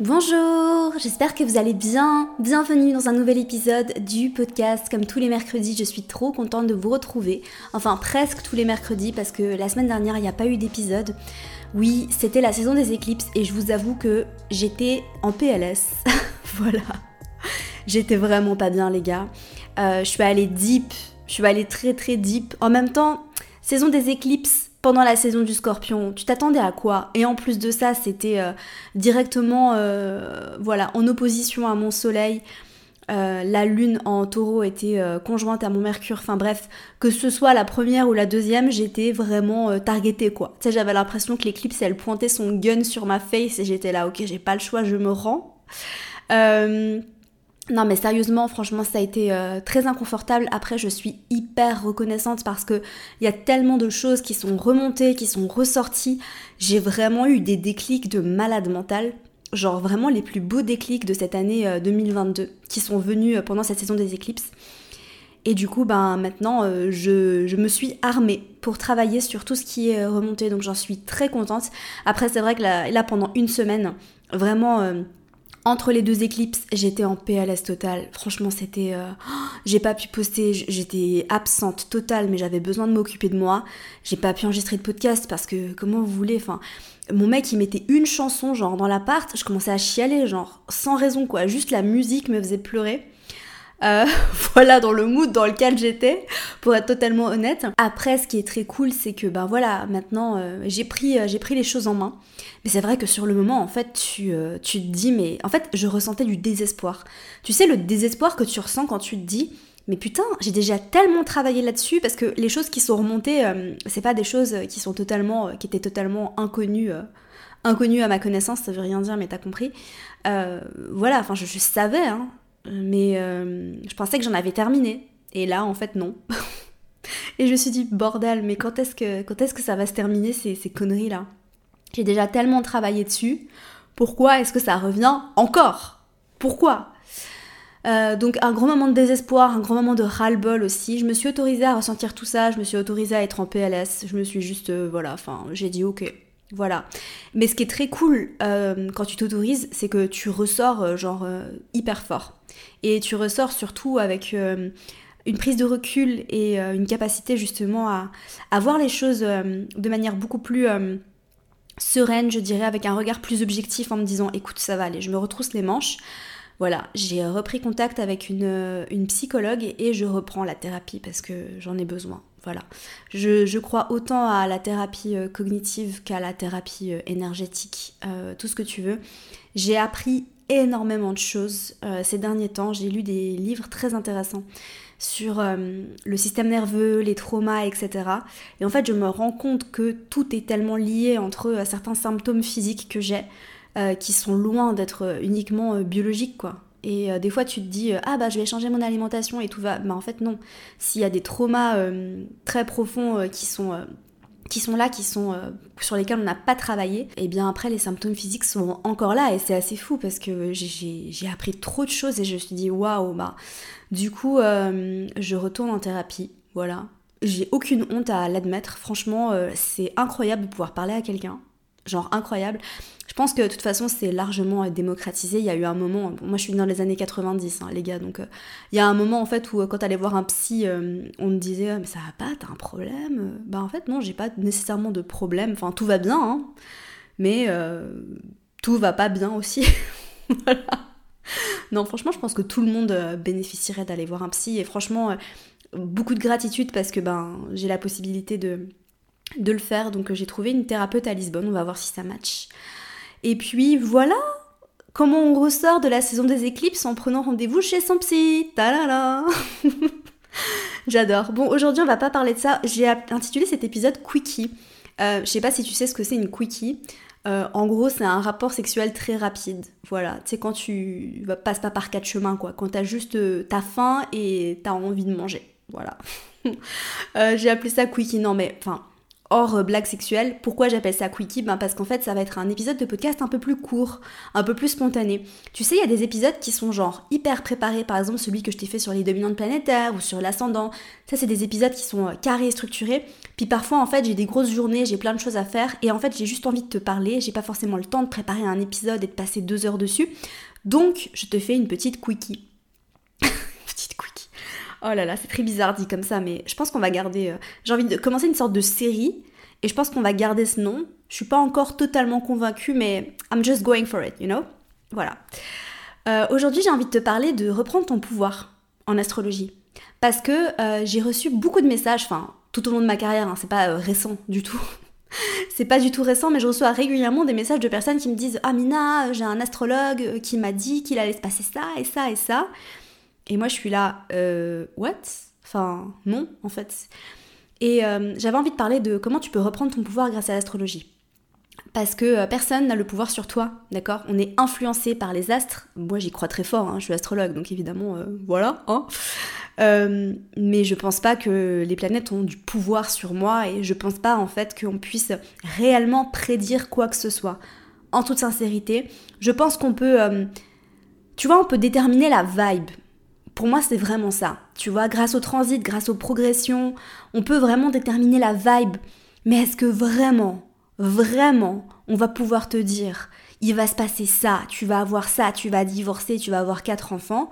Bonjour, j'espère que vous allez bien. Bienvenue dans un nouvel épisode du podcast. Comme tous les mercredis, je suis trop contente de vous retrouver. Enfin, presque tous les mercredis parce que la semaine dernière, il n'y a pas eu d'épisode. Oui, c'était la saison des éclipses et je vous avoue que j'étais en PLS. voilà. J'étais vraiment pas bien, les gars. Euh, je suis allée deep. Je suis allée très très deep. En même temps, saison des éclipses, pendant la saison du scorpion, tu t'attendais à quoi? Et en plus de ça, c'était euh, directement euh, voilà, en opposition à mon soleil. Euh, la lune en taureau était conjointe à mon mercure. Enfin bref, que ce soit la première ou la deuxième, j'étais vraiment targetée quoi. Tu sais, j'avais l'impression que l'éclipse, elle pointait son gun sur ma face et j'étais là, ok, j'ai pas le choix, je me rends. Non mais sérieusement, franchement, ça a été euh, très inconfortable. Après, je suis hyper reconnaissante parce que il y a tellement de choses qui sont remontées, qui sont ressorties. J'ai vraiment eu des déclics de malade mental. Genre vraiment les plus beaux déclics de cette année 2022 euh, qui sont venus euh, pendant cette saison des éclipses. Et du coup, ben maintenant, je, me suis armée pour travailler sur tout ce qui est remonté. Donc j'en suis très contente. Après, c'est vrai que là, pendant une semaine, vraiment entre les deux éclipses, j'étais en PLS total. Franchement, c'était. Euh, j'ai pas pu poster, j'étais absente totale, mais j'avais besoin de m'occuper de moi. J'ai pas pu enregistrer de podcast parce que, comment vous voulez, enfin. Mon mec, il mettait une chanson, genre, dans l'appart, je commençais à chialer, genre, sans raison, quoi. Juste la musique me faisait pleurer. Euh, voilà dans le mood dans lequel j'étais, pour être totalement honnête. Après, ce qui est très cool, c'est que ben voilà, maintenant euh, j'ai pris, euh, j'ai pris les choses en main. Mais c'est vrai que sur le moment, en fait, tu, tu te dis, mais en fait, je ressentais du désespoir. Tu sais, le désespoir que tu ressens quand tu te dis, mais putain, j'ai déjà tellement travaillé là-dessus parce que les choses qui sont remontées, c'est pas des choses qui sont totalement, qui étaient totalement inconnues inconnues à ma connaissance, ça veut rien dire, mais t'as compris. voilà, enfin, je, je savais, hein, mais euh, je pensais que j'en avais terminé. Et là, en fait, non. et je me suis dit, bordel, mais quand est-ce que, quand est-ce que ça va se terminer ces, conneries-là? J'ai déjà tellement travaillé dessus. Pourquoi est-ce que ça revient encore? Pourquoi? Euh, donc un grand moment de désespoir, un grand moment de ras-le-bol aussi. Je me suis autorisée à ressentir tout ça, je me suis autorisée à être en PLS. Je me suis juste, euh, voilà, enfin, j'ai dit ok, voilà. Mais ce qui est très cool quand tu t'autorises, c'est que tu ressors genre hyper fort. Et tu ressors surtout avec euh, une prise de recul et euh, une capacité justement à, voir les choses euh, de manière beaucoup plus sereine, je dirais, avec un regard plus objectif en me disant écoute, ça va aller, je me retrousse les manches. Voilà, j'ai repris contact avec une, psychologue et je reprends la thérapie parce que j'en ai besoin. Voilà. Je, crois autant à la thérapie cognitive qu'à la thérapie énergétique, tout ce que tu veux. J'ai appris énormément de choses euh, ces derniers temps. J'ai lu des livres très intéressants sur euh, le système nerveux, les traumas, etc. Et en fait, je me rends compte que tout est tellement lié entre euh, certains symptômes physiques que j'ai, qui sont loin d'être uniquement biologiques, quoi. Et des fois, tu te dis, ah bah je vais changer mon alimentation et tout va. Mais en fait, non. S'il y a des traumas très profonds qui sont qui sont là, qui sont euh, sur lesquels on n'a pas travaillé, et bien après les symptômes physiques sont encore là et c'est assez fou parce que j'ai appris trop de choses et je me suis dit waouh bah du coup euh, je retourne en thérapie, voilà. J'ai aucune honte à l'admettre, franchement euh, c'est incroyable de pouvoir parler à quelqu'un, genre incroyable. Je pense que de toute façon, c'est largement euh, démocratisé. Il y a eu un moment, moi je suis dans les années 90, hein, les gars, donc euh, il y a un moment en fait où euh, quand t'allais voir un psy, on me disait mais ça va pas, t'as un problème Bah en fait non, j'ai pas nécessairement de problème. Enfin tout va bien, hein, mais tout va pas bien aussi. voilà. Non, franchement, je pense que tout le monde bénéficierait d'aller voir un psy et franchement, beaucoup de gratitude parce que ben j'ai la possibilité de de le faire. Donc j'ai trouvé une thérapeute à Lisbonne, on va voir si ça match. Et puis voilà comment on ressort de la saison des éclipses en prenant rendez-vous chez son psy. Ta J'adore. Bon, aujourd'hui, on va pas parler de ça. J'ai intitulé cet épisode Quickie. Euh, je sais pas si tu sais ce que c'est une quickie. Euh, en gros, c'est un rapport sexuel très rapide. Voilà, c'est quand tu passes pas par quatre chemins, quoi. Quand t'as juste euh, ta faim et t'as envie de manger. Voilà. J'ai appelé ça quickie. Non, mais enfin, hors euh, blague sexuelle. Pourquoi j'appelle ça quickie? Ben Parce qu'en fait, ça va être un épisode de podcast un peu plus court, un peu plus spontané. Tu sais, il y a des épisodes qui sont genre hyper préparés, par exemple celui que je t'ai fait sur les dominantes planétaires ou sur l'ascendant. Ça, c'est des épisodes qui sont euh, carrés, structurés. Puis parfois, en fait, j'ai des grosses journées, j'ai plein de choses à faire et en fait, j'ai juste envie de te parler. J'ai pas forcément le temps de préparer un épisode et de passer deux heures dessus. Donc, je te fais une petite quickie. Oh là là, c'est très bizarre dit comme ça, mais je pense qu'on va garder. Euh, j'ai envie de commencer une sorte de série et je pense qu'on va garder ce nom. Je suis pas encore totalement convaincue, mais I'm just going for it, you know? Voilà. Euh, aujourd'hui, j'ai envie de te parler de reprendre ton pouvoir en astrologie. Parce que euh, j'ai reçu beaucoup de messages, enfin, tout au long de ma carrière, hein, c'est pas récent du tout. c'est pas du tout récent, mais je reçois régulièrement des messages de personnes qui me disent Ah Mina, j'ai un astrologue qui m'a dit qu'il allait se passer ça et ça et ça. Et moi, je suis là, euh, what? Enfin, non, en fait. Et euh, j'avais envie de parler de comment tu peux reprendre ton pouvoir grâce à l'astrologie. Parce que euh, personne n'a le pouvoir sur toi, d'accord? On est influencé par les astres. Moi, j'y crois très fort, hein, je suis astrologue, donc évidemment, voilà. Hein. mais je pense pas que les planètes ont du pouvoir sur moi et je pense pas en fait qu'on puisse réellement prédire quoi que ce soit. En toute sincérité, je pense qu'on peut. tu vois, on peut déterminer la vibe pour moi, c'est vraiment ça. Tu vois, grâce au transit, grâce aux progressions, on peut vraiment déterminer la vibe. Mais est-ce que vraiment, vraiment, on va pouvoir te dire, il va se passer ça, tu vas avoir ça, tu vas divorcer, tu vas avoir quatre enfants?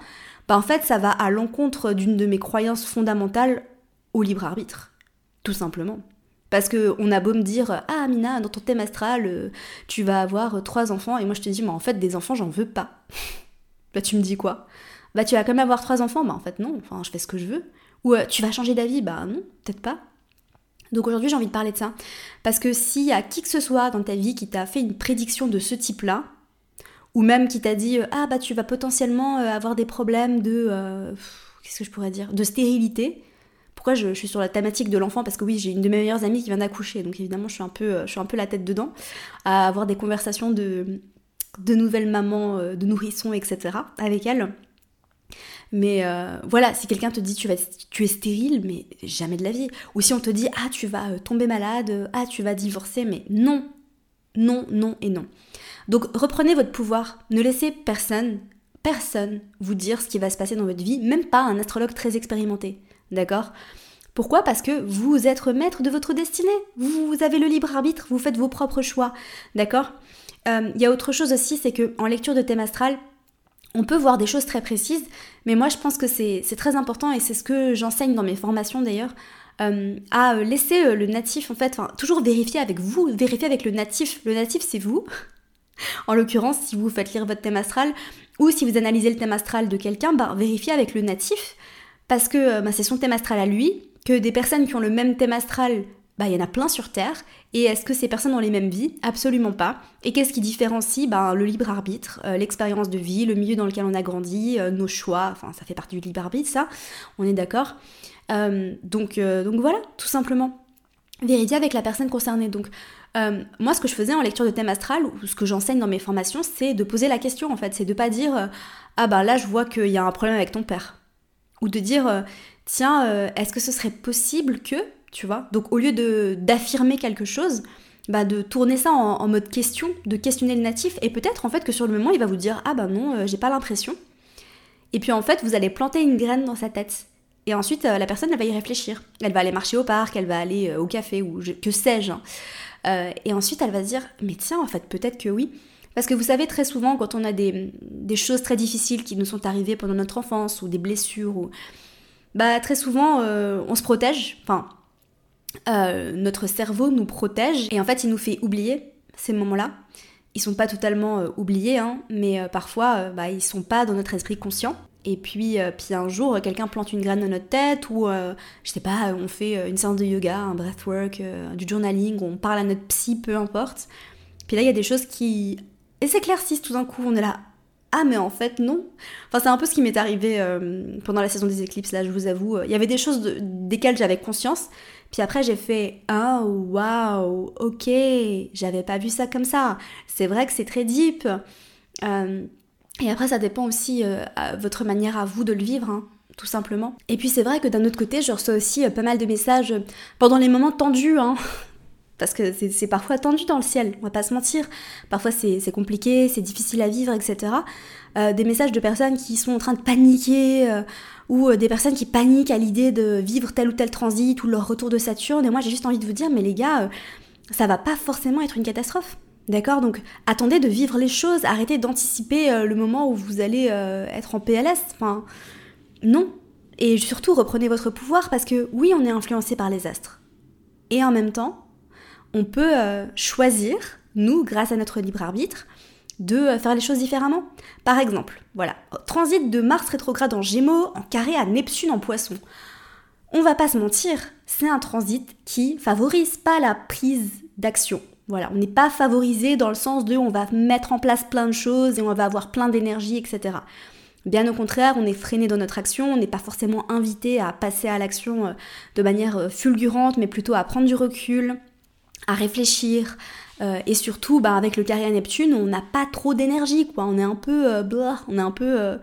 Bah en fait, ça va à l'encontre d'une de mes croyances fondamentales au libre arbitre. Tout simplement. Parce que on a beau me dire Ah Mina, dans ton thème astral, euh, tu vas avoir trois enfants, et moi je te dis, mais en fait, des enfants, j'en veux pas. bah tu me dis quoi? Bah tu vas quand même avoir trois enfants, bah en fait non, enfin je fais ce que je veux. Ou euh, tu vas changer d'avis, bah non, peut-être pas. Donc aujourd'hui j'ai envie de parler de ça. Parce que s'il y a qui que ce soit dans ta vie qui t'a fait une prédiction de ce type-là, ou même qui t'a dit euh, ah bah tu vas potentiellement euh, avoir des problèmes de qu'est-ce que je pourrais dire? De stérilité. Pourquoi je, suis sur la thématique de l'enfant? Parce que oui j'ai une de mes meilleures amies qui vient d'accoucher. Donc évidemment je suis un peu je suis un peu la tête dedans. À avoir des conversations de de nouvelles mamans de nourrissons etc avec elle mais euh, voilà, si quelqu'un te dit tu, es stérile, mais jamais de la vie. Ou si on te dit ah tu vas euh, tomber malade, euh, ah tu vas divorcer, mais non, non, non et non. Donc reprenez votre pouvoir, ne laissez personne, personne vous dire ce qui va se passer dans votre vie, même pas un astrologue très expérimenté, d'accord? Pourquoi? Parce que vous êtes maître de votre destinée. Vous, avez le libre arbitre, vous faites vos propres choix. D'accord? Il y a autre chose aussi, c'est que en lecture de thème astral, on peut voir des choses très précises, mais moi je pense que c'est très important et c'est ce que j'enseigne dans mes formations d'ailleurs, euh, à laisser euh, le natif en fait, toujours vérifier avec vous, vérifier avec le natif. Le natif c'est vous, en l'occurrence si vous faites lire votre thème astral, ou si vous analysez le thème astral de quelqu'un, bah, vérifiez avec le natif, parce que euh, bah, c'est son thème astral à lui, que des personnes qui ont le même thème astral bah, il y en a plein sur Terre. Et est-ce que ces personnes ont les mêmes vies? Absolument pas. Et qu'est-ce qui différencie? Bah, Le libre arbitre, euh, l'expérience de vie, le milieu dans lequel on a grandi, euh, nos choix, enfin ça fait partie du libre arbitre, ça, on est d'accord. Euh, donc, voilà, tout simplement. Vérifier avec la personne concernée. Donc moi ce que je faisais en lecture de thème astral, ou ce que j'enseigne dans mes formations, c'est de poser la question en fait, c'est de pas dire ah bah là je vois qu'il y a un problème avec ton père. Ou de dire tiens, est-ce que ce serait possible que tu vois. Donc au lieu d'affirmer quelque chose, bah de tourner ça en, mode question, de questionner le natif, et peut-être en fait que sur le moment il va vous dire ah bah non, euh, j'ai pas l'impression. Et puis en fait vous allez planter une graine dans sa tête. Et ensuite euh, la personne elle va y réfléchir. Elle va aller marcher au parc, elle va aller euh, au café ou que sais-je. Hein. et ensuite elle va se dire mais tiens en fait peut-être que oui. Parce que vous savez très souvent quand on a des, des choses très difficiles qui nous sont arrivées pendant notre enfance ou des blessures ou bah très souvent on se protège. Enfin euh, notre cerveau nous protège et en fait il nous fait oublier ces moments-là. Ils sont pas totalement euh, oubliés, hein, mais euh, parfois bah, ils sont pas dans notre esprit conscient. Et puis, puis un jour, quelqu'un plante une graine dans notre tête, ou je sais pas, on fait une séance de yoga, un breathwork, du journaling, on parle à notre psy, peu importe. Puis là, il y a des choses qui et s'éclaircissent tout d'un coup. On est là, ah mais en fait non. Enfin c'est un peu ce qui m'est arrivé pendant la saison des éclipses là, je vous avoue. Il y avait des choses desquelles j'avais conscience, puis après, j'ai fait Oh, waouh, ok, j'avais pas vu ça comme ça. C'est vrai que c'est très deep. Euh, et après, ça dépend aussi euh, votre manière à vous de le vivre, hein, tout simplement. Et puis, c'est vrai que d'un autre côté, je reçois aussi euh, pas mal de messages pendant les moments tendus. Hein. parce que c'est parfois tendu dans le ciel, on va pas se mentir. Parfois c'est compliqué, c'est difficile à vivre, etc. Euh, des messages de personnes qui sont en train de paniquer, euh, ou euh, des personnes qui paniquent à l'idée de vivre tel ou tel transit, ou leur retour de Saturne. Et moi j'ai juste envie de vous dire, mais les gars, ça va pas forcément être une catastrophe. D'accord? Donc attendez de vivre les choses, arrêtez d'anticiper le moment où vous allez être en PLS. Enfin, non. Et surtout reprenez votre pouvoir parce que oui, on est influencé par les astres. Et en même temps, on peut euh, choisir, nous, grâce à notre libre arbitre, de euh, faire les choses différemment. Par exemple, voilà, transit de Mars rétrograde en Gémeaux en carré à Neptune en Poisson. On va pas se mentir, c'est un transit qui favorise pas la prise d'action. Voilà, on n'est pas favorisé dans le sens de on va mettre en place plein de choses et on va avoir plein d'énergie, etc. Bien au contraire, on est freiné dans notre action, on n'est pas forcément invité à passer à l'action euh, de manière fulgurante, mais plutôt à prendre du recul, à réfléchir. Euh, et surtout, bah, avec le carré Neptune, on n'a pas trop d'énergie, quoi. On est un peu, euh, on est un peu euh,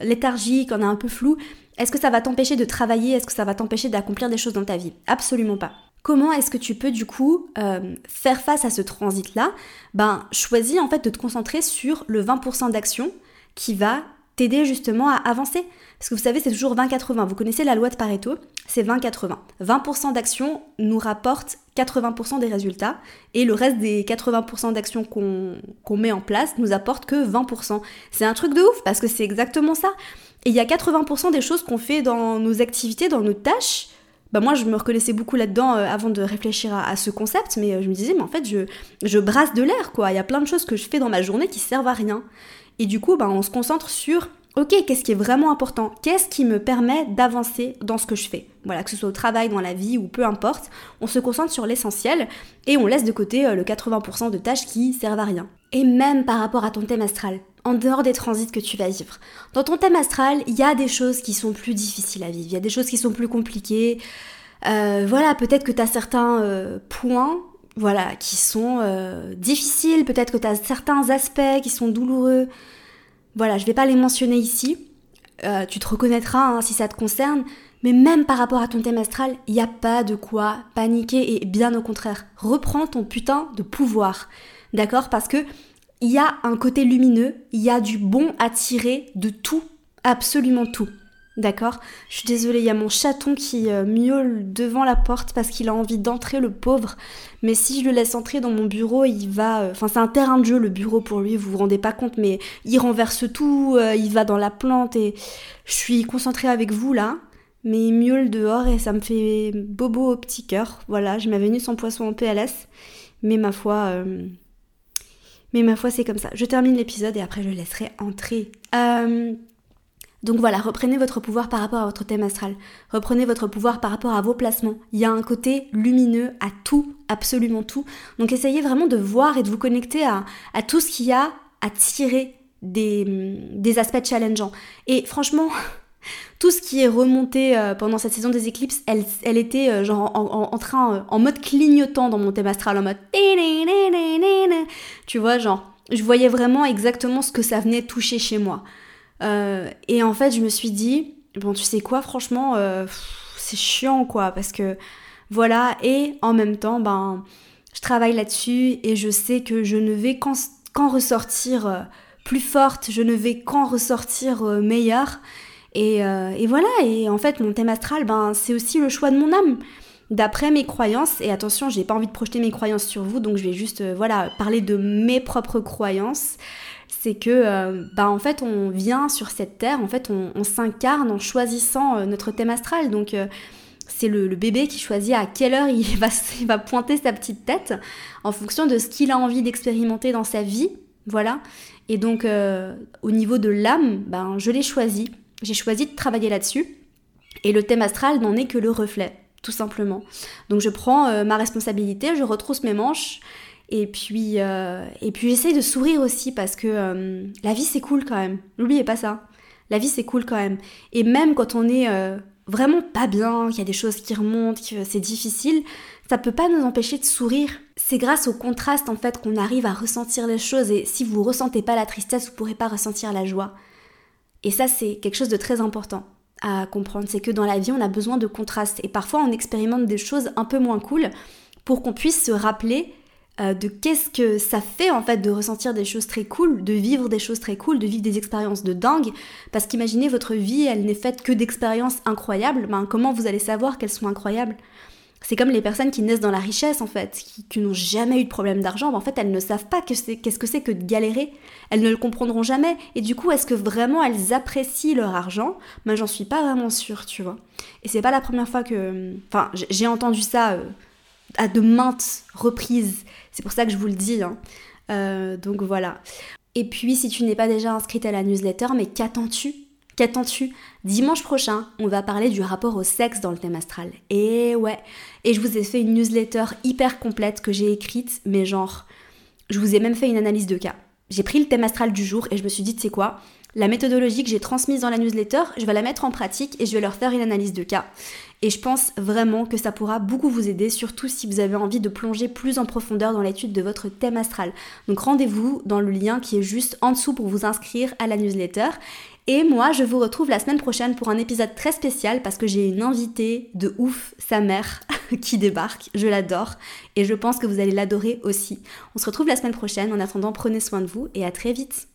léthargique, on est un peu flou. Est-ce que ça va t'empêcher de travailler? Est-ce que ça va t'empêcher d'accomplir des choses dans ta vie? Absolument pas. Comment est-ce que tu peux du coup faire face à ce transit-là? Ben, choisis en fait de te concentrer sur le 20% d'action qui va t'aider justement à avancer. Parce que vous savez, c'est toujours 20-80. Vous connaissez la loi de Pareto, c'est 20-80. 20%, d'action nous rapporte 80% des résultats et le reste des 80% d'actions qu'on met en place nous apporte que 20%. C'est un truc de ouf parce que c'est exactement ça. Et il y a 80% des choses qu'on fait dans nos activités, dans nos tâches. Bah moi, je me reconnaissais beaucoup là-dedans euh, avant de réfléchir à, ce concept, mais euh, je me disais, mais en fait, je, je brasse de l'air, quoi. Il y a plein de choses que je fais dans ma journée qui servent à rien. Et du coup, bah, on se concentre sur ok, qu'est-ce qui est vraiment important? Qu'est-ce qui me permet d'avancer dans ce que je fais? Voilà, que ce soit au travail, dans la vie ou peu importe, on se concentre sur l'essentiel et on laisse de côté euh, le 80% de tâches qui servent à rien. Et même par rapport à ton thème astral, en dehors des transits que tu vas vivre. Dans ton thème astral, il y a des choses qui sont plus difficiles à vivre, il y a des choses qui sont plus compliquées. Euh, voilà, peut-être que tu as certains euh, points voilà, qui sont difficiles, peut-être que tu as certains aspects qui sont douloureux. Voilà, je vais pas les mentionner ici. Euh, tu te reconnaîtras hein, si ça te concerne. Mais même par rapport à ton thème astral, il n'y a pas de quoi paniquer et bien au contraire, reprends ton putain de pouvoir. D'accord? Parce que il y a un côté lumineux, il y a du bon à tirer de tout, absolument tout. D'accord? Je suis désolée, il y a mon chaton qui euh, miaule devant la porte parce qu'il a envie d'entrer, le pauvre. Mais si je le laisse entrer dans mon bureau, il va... Euh, enfin, c'est un terrain de jeu, le bureau, pour lui, vous vous rendez pas compte, mais il renverse tout, euh, il va dans la plante et... Je suis concentrée avec vous, là, mais il miaule dehors et ça me fait bobo au petit cœur. Voilà, je m'avais venu son poisson en PLS, mais ma foi... Mais ma foi, c'est comme ça. Je termine l'épisode et après je laisserai entrer. Euh... Donc voilà, reprenez votre pouvoir par rapport à votre thème astral. Reprenez votre pouvoir par rapport à vos placements. Il y a un côté lumineux à tout, absolument tout. Donc essayez vraiment de voir et de vous connecter à, tout ce qu'il y a à tirer des, des aspects challengeants. Et franchement, tout ce qui est remonté euh, pendant cette saison des éclipses, elle, elle était euh, genre en, train, euh, en mode clignotant dans mon thème astral, en mode... Tu vois, genre, je voyais vraiment exactement ce que ça venait toucher chez moi. Et en fait, je me suis dit, bon, tu sais quoi, franchement, c'est chiant, quoi, parce que voilà, et en même temps, ben, je travaille là-dessus et je sais que je ne vais qu'en ressortir plus forte, je ne vais qu'en ressortir meilleure. Et, et, voilà, et en fait, mon thème astral, ben, c'est aussi le choix de mon âme. D'après mes croyances, et attention, j'ai pas envie de projeter mes croyances sur vous, donc je vais juste, voilà, parler de mes propres croyances c'est que euh, bah en fait on vient sur cette terre, en fait on, s'incarne en choisissant euh, notre thème astral. Donc euh, c'est le, bébé qui choisit à quelle heure il va, va pointer sa petite tête en fonction de ce qu'il a envie d'expérimenter dans sa vie. Voilà. Et donc au niveau de l'âme, ben, je l'ai choisi. J'ai choisi de travailler là-dessus. Et le thème astral n'en est que le reflet, tout simplement. Donc je prends ma responsabilité, je retrousse mes manches et puis, euh, puis j'essaye de sourire aussi parce que euh, la vie c'est cool quand même. N'oubliez pas ça. La vie c'est cool quand même. Et même quand on est euh, vraiment pas bien, qu'il y a des choses qui remontent, que c'est difficile, ça peut pas nous empêcher de sourire. C'est grâce au contraste en fait qu'on arrive à ressentir les choses. Et si vous ressentez pas la tristesse, vous pourrez pas ressentir la joie. Et ça c'est quelque chose de très important à comprendre. C'est que dans la vie on a besoin de contraste. Et parfois on expérimente des choses un peu moins cool pour qu'on puisse se rappeler euh, de qu'est-ce que ça fait en fait de ressentir des choses très cool, de vivre des choses très cool, de vivre des expériences de dingue. Parce qu'imaginez votre vie, elle n'est faite que d'expériences incroyables. Ben, comment vous allez savoir qu'elles sont incroyables? C'est comme les personnes qui naissent dans la richesse en fait, qui, n'ont jamais eu de problème d'argent, en fait elles ne savent pas qu'est-ce que c'est que de galérer, elles ne le comprendront jamais, et du coup est-ce que vraiment elles apprécient leur argent? Ben j'en suis pas vraiment sûre, tu vois. Et c'est pas la première fois que... Enfin j'ai entendu ça euh, à de maintes reprises, c'est pour ça que je vous le dis. Hein. Euh, donc voilà. Et puis si tu n'es pas déjà inscrite à la newsletter, mais qu'attends-tu? Qu'attends-tu? Dimanche prochain, on va parler du rapport au sexe dans le thème astral. Et ouais, et je vous ai fait une newsletter hyper complète que j'ai écrite, mais genre, je vous ai même fait une analyse de cas. J'ai pris le thème astral du jour et je me suis dit, tu sais quoi? La méthodologie que j'ai transmise dans la newsletter, je vais la mettre en pratique et je vais leur faire une analyse de cas. Et je pense vraiment que ça pourra beaucoup vous aider, surtout si vous avez envie de plonger plus en profondeur dans l'étude de votre thème astral. Donc rendez-vous dans le lien qui est juste en dessous pour vous inscrire à la newsletter. Et moi, je vous retrouve la semaine prochaine pour un épisode très spécial parce que j'ai une invitée de ouf, sa mère, qui débarque. Je l'adore et je pense que vous allez l'adorer aussi. On se retrouve la semaine prochaine. En attendant, prenez soin de vous et à très vite.